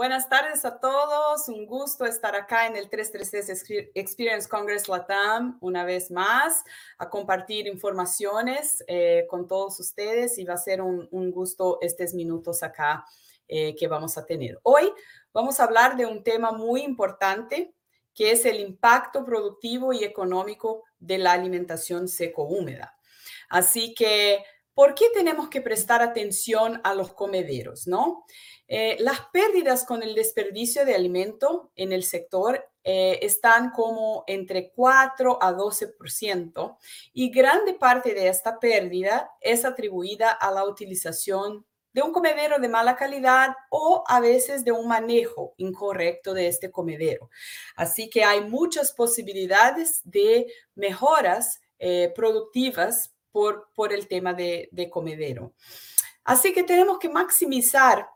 Buenas tardes a todos. Un gusto estar acá en el 333 Experience Congress Latam una vez más a compartir informaciones eh, con todos ustedes y va a ser un, gusto estos minutos acá eh, que vamos a tener. Hoy vamos a hablar de un tema muy importante que es el impacto productivo y económico de la alimentación seco-húmeda. Así que, ¿por qué tenemos que prestar atención a los comederos, no? Eh, las pérdidas con el desperdicio de alimento en el sector eh, están como entre 4 a 12% y grande parte de esta pérdida es atribuida a la utilización de un comedero de mala calidad o a veces de un manejo incorrecto de este comedero. Así que hay muchas posibilidades de mejoras eh, productivas por, por el tema de, de comedero. Así que tenemos que maximizar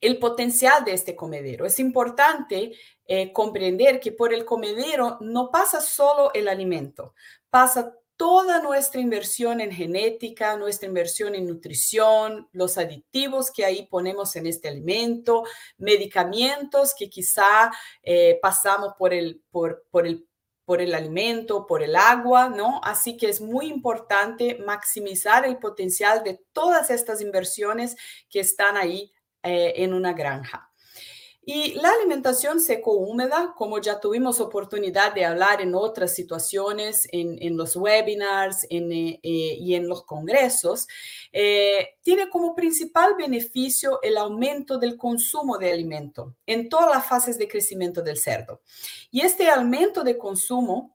el potencial de este comedero. Es importante eh, comprender que por el comedero no pasa solo el alimento, pasa toda nuestra inversión en genética, nuestra inversión en nutrición, los aditivos que ahí ponemos en este alimento, medicamentos que quizá eh, pasamos por el, por, por el por el alimento, por el agua, ¿no? Así que es muy importante maximizar el potencial de todas estas inversiones que están ahí eh, en una granja. Y la alimentación seco-húmeda, como ya tuvimos oportunidad de hablar en otras situaciones, en, los webinars en, eh, eh, y en los congresos, tiene como principal beneficio el aumento del consumo de alimento en todas las fases de crecimiento del cerdo. Y este aumento de consumo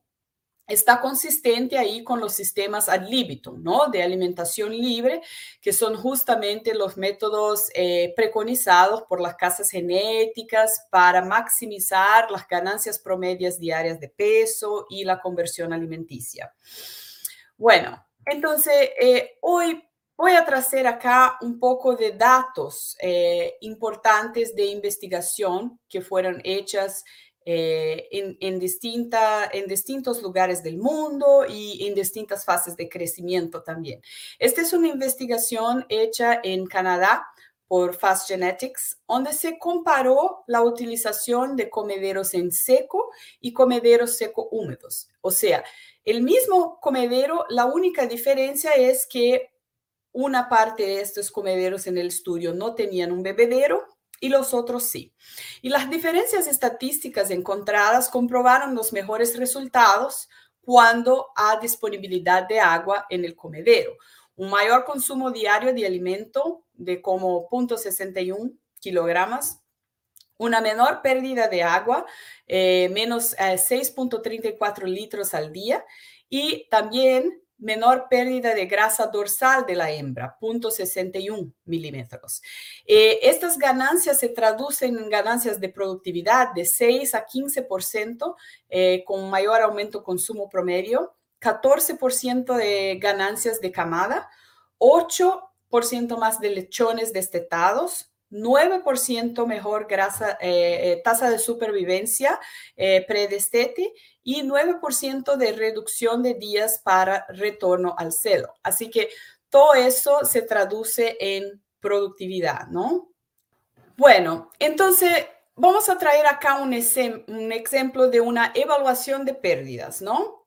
está consistente ahí con los sistemas ad libitum, ¿no? De alimentación libre, que son justamente los métodos eh, preconizados por las casas genéticas para maximizar las ganancias promedias diarias de peso y la conversión alimenticia. Bueno, entonces eh, hoy voy a traer acá un poco de datos eh, importantes de investigación que fueron hechas eh, en, en, en distintos lugares del mundo y en distintas fases de crecimiento también. Esta es una investigación hecha en Canadá por Fast Genetics, donde se comparó la utilización de comederos en seco y comederos seco húmedos. O sea, el mismo comedero, la única diferencia es que una parte de estos comederos en el estudio no tenían un bebedero y los otros sí. Y las diferencias estadísticas encontradas comprobaron los mejores resultados cuando hay disponibilidad de agua en el comedero. Un mayor consumo diario de alimento de como 0.61 kilogramos, una menor pérdida de agua, eh, menos 6.34 eh, litros al día, y también menor pérdida de grasa dorsal de la hembra, 0.61 milímetros. Eh, estas ganancias se traducen en ganancias de productividad de 6 a 15% eh, con mayor aumento consumo promedio, 14% de ganancias de camada, 8% más de lechones destetados, 9% mejor grasa, eh, eh, tasa de supervivencia eh, predestete y 9% de reducción de días para retorno al celo. Así que todo eso se traduce en productividad, ¿no? Bueno, entonces vamos a traer acá un, un ejemplo de una evaluación de pérdidas, ¿no?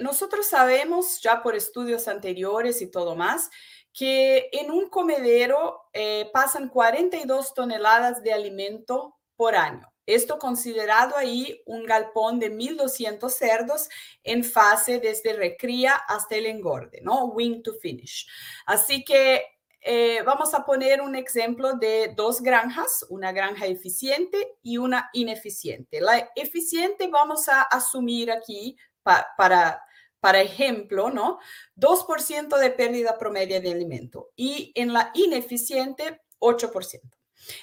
nosotros sabemos ya por estudios anteriores y todo más que en un comedero eh, pasan 42 toneladas de alimento por año. Esto considerado ahí un galpón de 1.200 cerdos en fase desde recría hasta el engorde, ¿no? Wing to finish. Así que eh, vamos a poner un ejemplo de dos granjas, una granja eficiente y una ineficiente. La eficiente vamos a asumir aquí para para ejemplo, ¿no? 2% de pérdida promedio de alimento y en la ineficiente, 8%.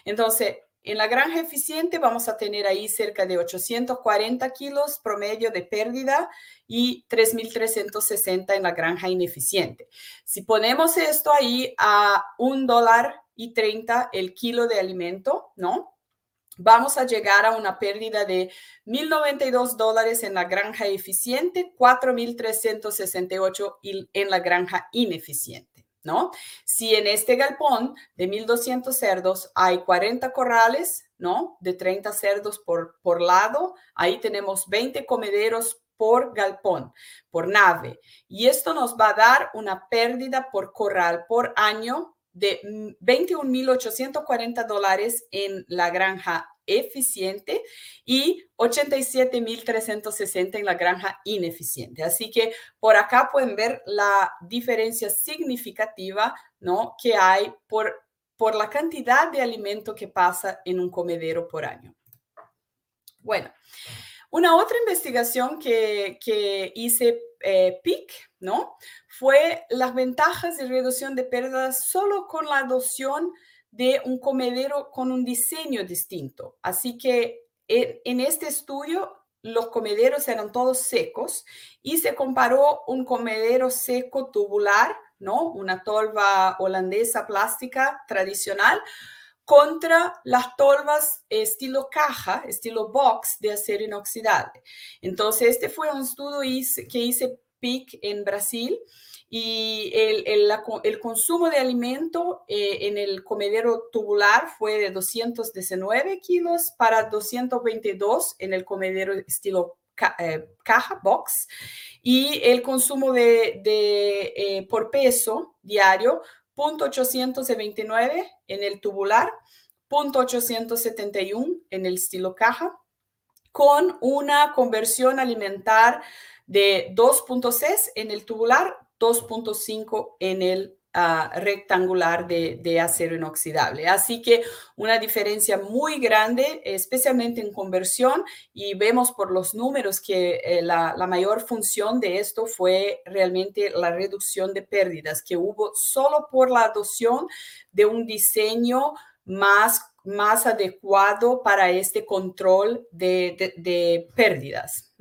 Entonces, en la granja eficiente vamos a tener ahí cerca de 840 kilos promedio de pérdida y 3.360 en la granja ineficiente. Si ponemos esto ahí a un dólar y 30 el kilo de alimento, ¿no? Vamos a llegar a una pérdida de 1.092 dólares en la granja eficiente, 4.368 en la granja ineficiente. ¿no? Si en este galpón de 1.200 cerdos hay 40 corrales, ¿no? De 30 cerdos por, por lado, ahí tenemos 20 comederos por galpón, por nave. Y esto nos va a dar una pérdida por corral por año de 21.840 dólares en la granja eficiente y 87.360 en la granja ineficiente. Así que por acá pueden ver la diferencia significativa ¿no? que hay por, por la cantidad de alimento que pasa en un comedero por año. Bueno, una otra investigación que, que hice eh, PIC, ¿no? Fue las ventajas de reducción de pérdidas solo con la adopción de un comedero con un diseño distinto. Así que en, este estudio los comederos eran todos secos y se comparó un comedero seco tubular, ¿no? Una tolva holandesa plástica tradicional contra las tolvas estilo caja, estilo box de acero inoxidable. Entonces, este fue un estudio que hice PIC en Brasil y el, el, consumo de alimento eh, en el comedero tubular fue de 219 kilos para 222 en el comedero estilo eh, caja, box, y el consumo de, de eh, por peso diario, 0.829 en el tubular, 0.871 en el estilo caja, con una conversión alimentar de 2.6 en el tubular, 2.5 en el ah, rectangular de, acero inoxidable. Así que una diferencia muy grande, especialmente en conversión, y vemos por los números que eh, la, mayor función de esto fue realmente la reducción de pérdidas que hubo solo por la adopción de un diseño más más adecuado para este control de, pérdidas.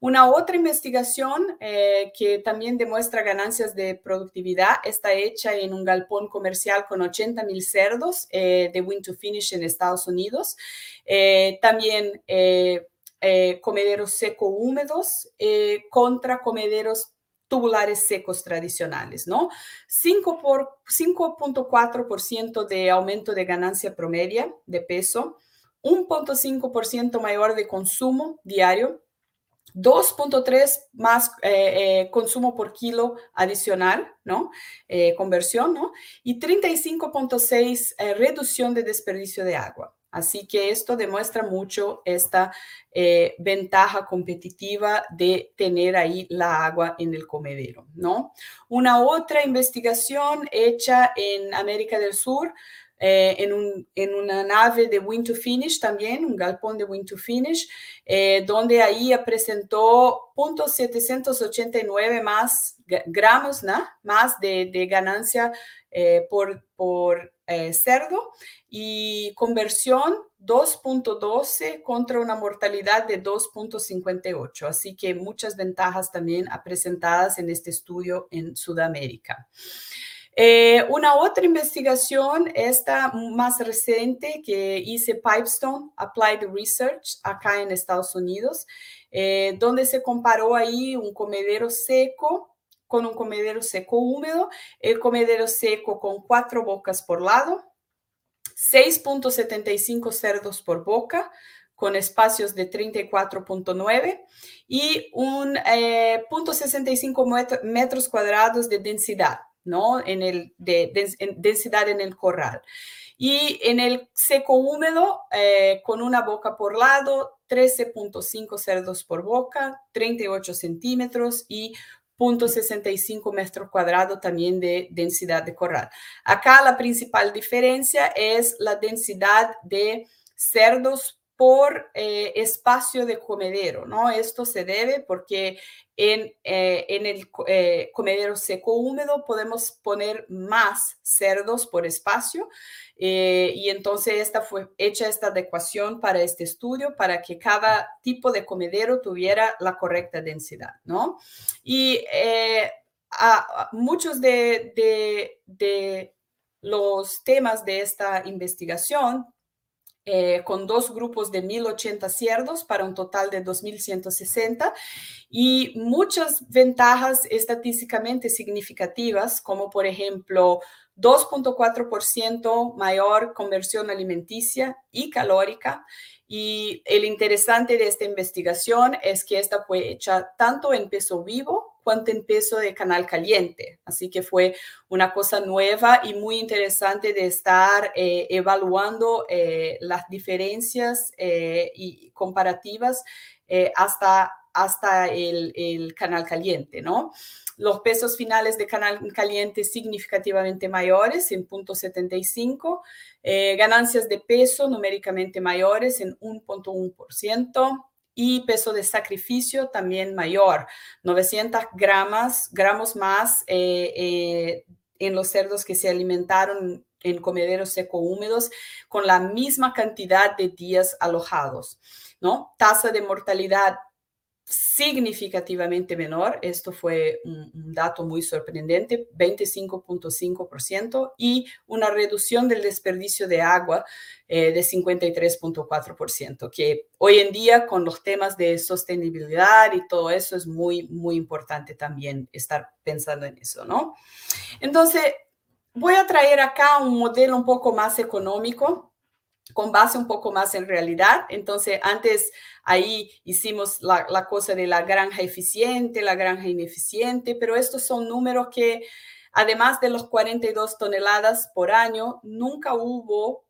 Una otra investigación eh, que también demuestra ganancias de productividad está hecha en un galpón comercial con 80 mil cerdos eh, de Win to Finish en Estados Unidos. Eh, también comederos seco húmedos contra comederos tubulares secos tradicionales, ¿no? 5.4% de aumento de ganancia promedia de peso, 1.5% mayor de consumo diario, 2.3 más eh, eh, consumo por kilo adicional, ¿no? Eh, conversión, ¿no? Y 35.6 reducción de desperdicio de agua. Así que esto demuestra mucho esta ventaja competitiva de tener ahí la agua en el comedero, ¿no? Una otra investigación hecha en América del Sur eh, en, un, en, una nave de Win to Finish también, un galpón de Win to Finish, eh, donde ahí presentó .789 más gramos ¿no? más de, de ganancia eh, por, por cerdo y conversión 2.12 contra una mortalidad de 2.58. Así que muchas ventajas también presentadas en este estudio en Sudamérica. Eh, una otra investigación, esta más reciente que hice Pipestone Applied Research acá en Estados Unidos, eh, donde se comparó ahí un comedero seco con un comedero seco húmedo, el comedero seco con cuatro bocas por lado, 6.75 cerdos por boca, con espacios de 34.9 y un eh, 0.65 metros cuadrados de densidad. ¿No? En el de, densidad en el corral. Y en el seco húmedo, eh, con una boca por lado, 13.5 cerdos por boca, 38 centímetros y 0.65 metros cuadrados también de densidad de corral. Acá la principal diferencia es la densidad de cerdos por eh, espacio de comedero, ¿no? Esto se debe porque en, eh, en el eh, comedero seco húmedo podemos poner más cerdos por espacio y entonces esta fue hecha esta adecuación para este estudio para que cada tipo de comedero tuviera la correcta densidad, ¿no? Y a, muchos de, de, de los temas de esta investigación eh, con dos grupos de 1.080 cerdos para un total de 2.160 y muchas ventajas estadísticamente significativas, como por ejemplo 2.4% mayor conversión alimenticia y calórica. Y el interesante de esta investigación es que esta fue hecha tanto en peso vivo cuanto en peso de canal caliente. Así que fue una cosa nueva y muy interesante de estar eh, evaluando eh, las diferencias eh, y comparativas hasta, hasta el, el canal caliente, ¿no? los pesos finales de canal caliente significativamente mayores en 0.75, eh, ganancias de peso numéricamente mayores en 1.1% y peso de sacrificio también mayor, 900 gramos, gramos más eh, eh, en los cerdos que se alimentaron en comederos seco húmedos con la misma cantidad de días alojados. ¿no? Tasa de mortalidad significativamente menor. Esto fue un, dato muy sorprendente, 25.5% y una reducción del desperdicio de agua eh, de 53.4%, que hoy en día con los temas de sostenibilidad y todo eso es muy, muy importante también estar pensando en eso, ¿no? Entonces, voy a traer acá un modelo un poco más económico con base un poco más en realidad. Entonces, antes ahí hicimos la, cosa de la granja eficiente, la granja ineficiente, pero estos son números que, además de los 42 toneladas por año, nunca hubo,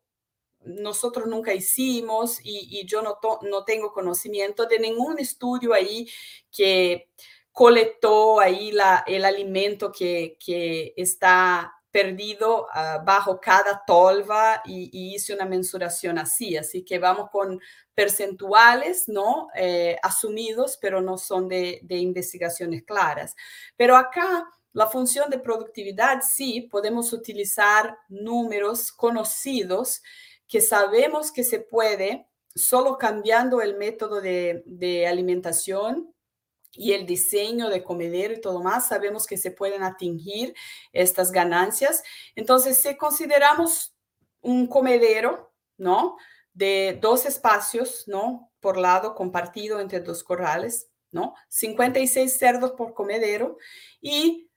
nosotros nunca hicimos y, yo no, no tengo conocimiento de ningún estudio ahí que colectó ahí la, el alimento que, que está perdido uh, bajo cada tolva y, y, hice una mensuración así. Así que vamos con percentuales, ¿no? Eh, asumidos, pero no son de, de investigaciones claras. Pero acá la función de productividad sí podemos utilizar números conocidos que sabemos que se puede solo cambiando el método de, de alimentación y el diseño de comedero y todo más, sabemos que se pueden atingir estas ganancias. Entonces, si consideramos un comedero, ¿no? De dos espacios, ¿no? Por lado, compartido entre dos corrales, ¿no? 56 cerdos por comedero y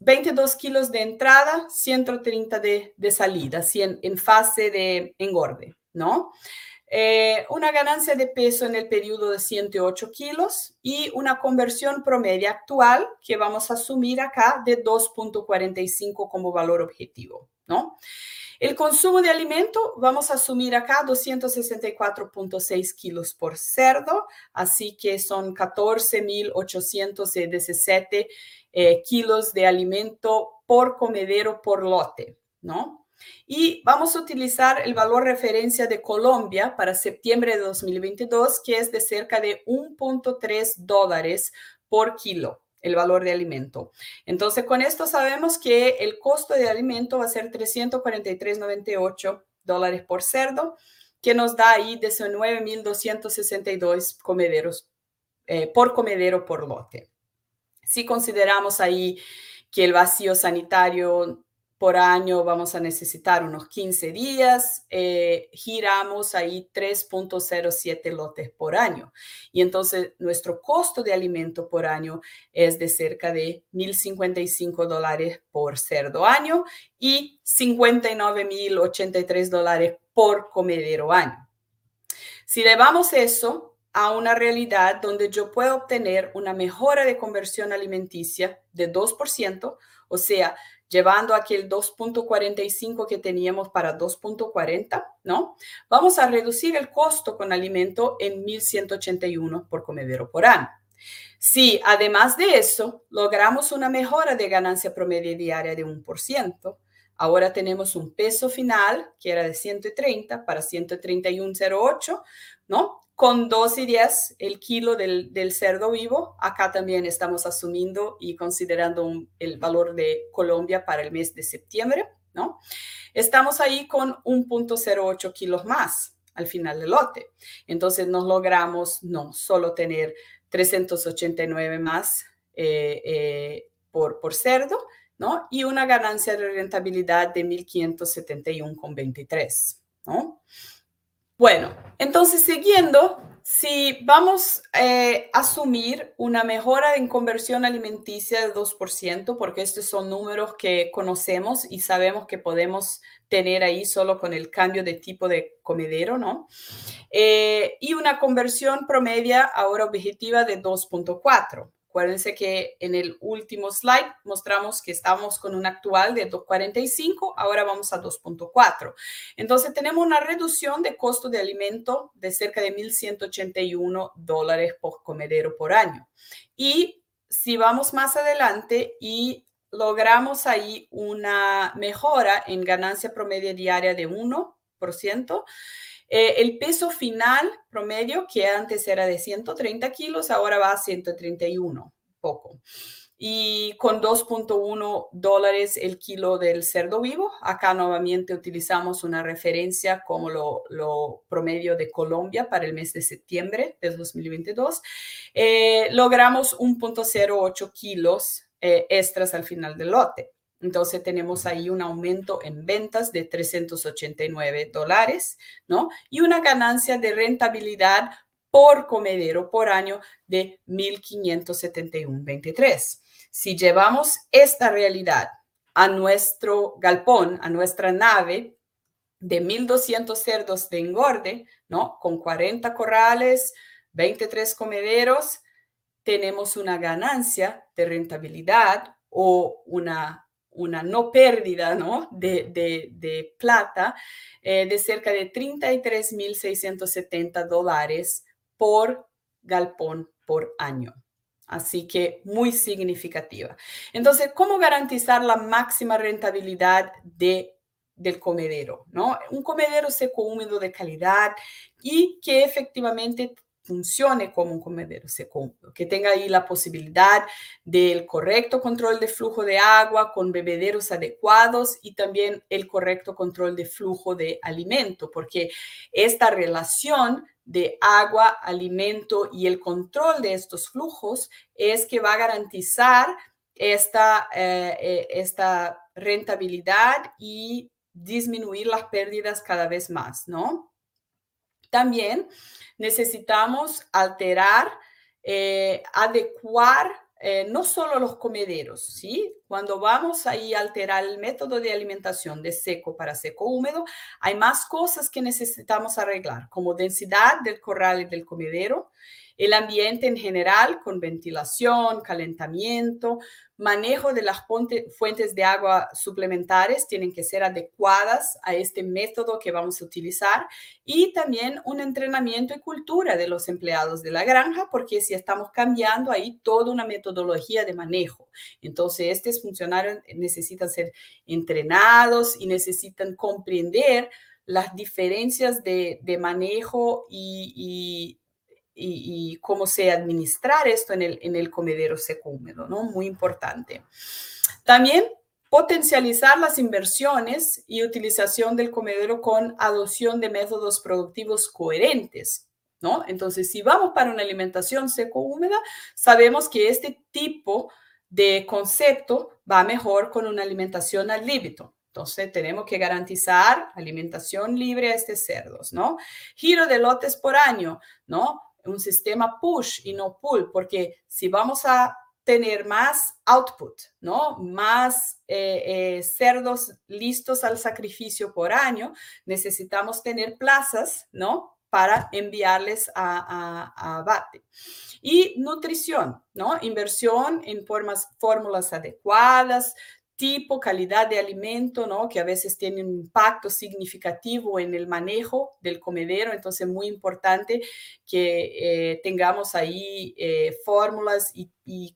22 kilos de entrada, 130 de, de salida, así en, en fase de engorde, ¿no? Eh, una ganancia de peso en el periodo de 108 kilos y una conversión promedio actual que vamos a asumir acá de 2.45 como valor objetivo, ¿no? El consumo de alimento, vamos a asumir acá 264.6 kilos por cerdo, así que son 14.817 eh, kilos de alimento por comedero por lote, ¿no? Y vamos a utilizar el valor referencia de Colombia para septiembre de 2022, que es de cerca de 1.3 dólares por kilo el valor de alimento. Entonces, con esto sabemos que el costo de alimento va a ser 343.98 dólares por cerdo, que nos da ahí 19.262 comederos eh, por comedero por lote. Si consideramos ahí que el vacío sanitario por año vamos a necesitar unos 15 días, eh, giramos ahí 3.07 lotes por año. Y entonces nuestro costo de alimento por año es de cerca de 1.055 dólares por cerdo año y 59.083 dólares por comedero año. Si llevamos eso a una realidad donde yo puedo obtener una mejora de conversión alimenticia de 2%, o sea, llevando aquel 2.45 que teníamos para 2.40, ¿no? Vamos a reducir el costo con alimento en 1.181 por comedero por año. Si además de eso logramos una mejora de ganancia promedio diaria de 1%, ahora tenemos un peso final que era de 130 para 131.08, ¿no? Con 2 y 10 el kilo del, cerdo vivo. Acá también estamos asumiendo y considerando el valor de Colombia para el mes de septiembre, ¿no? Estamos ahí con 1.08 kilos más al final del lote. Entonces nos logramos no solo tener 389 más eh, eh, por, por cerdo, ¿no? Y una ganancia de rentabilidad de 1.571,23, ¿no? Bueno, entonces siguiendo, si vamos eh, a asumir una mejora en conversión alimenticia de 2%, porque estos son números que conocemos y sabemos que podemos tener ahí solo con el cambio de tipo de comedero, ¿no? Eh, y una conversión promedia ahora objetiva de 2.4. Acuérdense que en el último slide mostramos que estamos con un actual de 2.45, ahora vamos a 2.4. Entonces tenemos una reducción de costo de alimento de cerca de 1.181 dólares por comedero por año. Y si vamos más adelante y logramos ahí una mejora en ganancia promedio diaria de 1%, eh, el peso final promedio, que antes era de 130 kilos, ahora va a 131, poco. Y con 2.1 dólares el kilo del cerdo vivo, acá nuevamente utilizamos una referencia como lo, promedio de Colombia para el mes de septiembre de 2022, eh, logramos 1.08 kilos eh, extras al final del lote. Entonces tenemos ahí un aumento en ventas de 389 dólares, ¿no? Y una ganancia de rentabilidad por comedero por año de 1.571.23. Si llevamos esta realidad a nuestro galpón, a nuestra nave de 1.200 cerdos de engorde, ¿no? Con 40 corrales, 23 comederos, tenemos una ganancia de rentabilidad o una una no pérdida ¿no? De, plata eh, de cerca de 33.670 dólares por galpón por año. Así que muy significativa. Entonces, ¿cómo garantizar la máxima rentabilidad de, del comedero? ¿no? Un comedero seco húmedo de calidad y que efectivamente funcione como un comedero que tenga ahí la posibilidad del correcto control de flujo de agua con bebederos adecuados y también el correcto control de flujo de alimento, porque esta relación de agua, alimento y el control de estos flujos es que va a garantizar esta, eh, eh, esta rentabilidad y disminuir las pérdidas cada vez más, ¿no? También necesitamos alterar, eh, adecuar eh, no solo los comederos, ¿sí? Cuando vamos ahí a alterar el método de alimentación de seco para seco húmedo, hay más cosas que necesitamos arreglar, como densidad del corral y del comedero, el ambiente en general con ventilación, calentamiento, manejo de las fuentes de agua suplementarias tienen que ser adecuadas a este método que vamos a utilizar y también un entrenamiento y cultura de los empleados de la granja, porque si estamos cambiando ahí toda una metodología de manejo. Entonces, estos funcionarios necesitan ser entrenados y necesitan comprender las diferencias de, manejo y y, cómo se administrar esto en el, en el comedero seco húmedo, ¿no? Muy importante. También potencializar las inversiones y utilización del comedero con adopción de métodos productivos coherentes, ¿no? Entonces, si vamos para una alimentación seco-húmeda, sabemos que este tipo de concepto va mejor con una alimentación al límite. Entonces, tenemos que garantizar alimentación libre a estos cerdos, ¿no? Giro de lotes por año, ¿no? Un sistema push y no pull, porque si vamos a tener más output, ¿no? Más eh, eh, cerdos listos al sacrificio por año, necesitamos tener plazas, ¿no? Para enviarles a, abate. Y nutrición, ¿no? Inversión en formas, fórmulas adecuadas, tipo, calidad de alimento, ¿no? Que a veces tiene un impacto significativo en el manejo del comedero. Entonces, muy importante que eh, tengamos ahí eh, fórmulas y,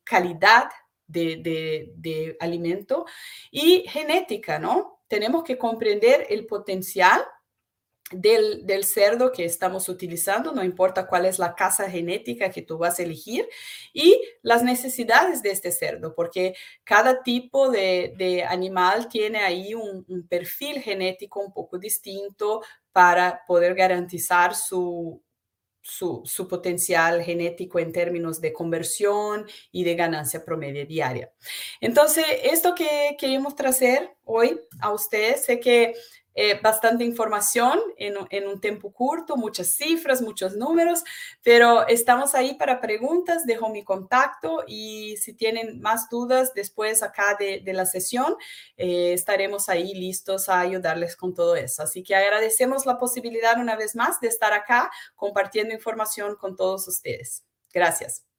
calidad de, de, alimento y genética, ¿no? Tenemos que comprender el potencial del, cerdo que estamos utilizando, no importa cuál es la casa genética que tú vas a elegir, y las necesidades de este cerdo, porque cada tipo de, animal tiene ahí un, perfil genético un poco distinto para poder garantizar su, su, su, potencial genético en términos de conversión y de ganancia promedio diaria. Entonces, esto que queremos traer hoy a ustedes, sé que eh, bastante información en, un tiempo corto, muchas cifras, muchos números, pero estamos ahí para preguntas, dejo mi contacto y si tienen más dudas después acá de, de la sesión, eh, estaremos ahí listos a ayudarles con todo eso. Así que agradecemos la posibilidad una vez más de estar acá compartiendo información con todos ustedes. Gracias.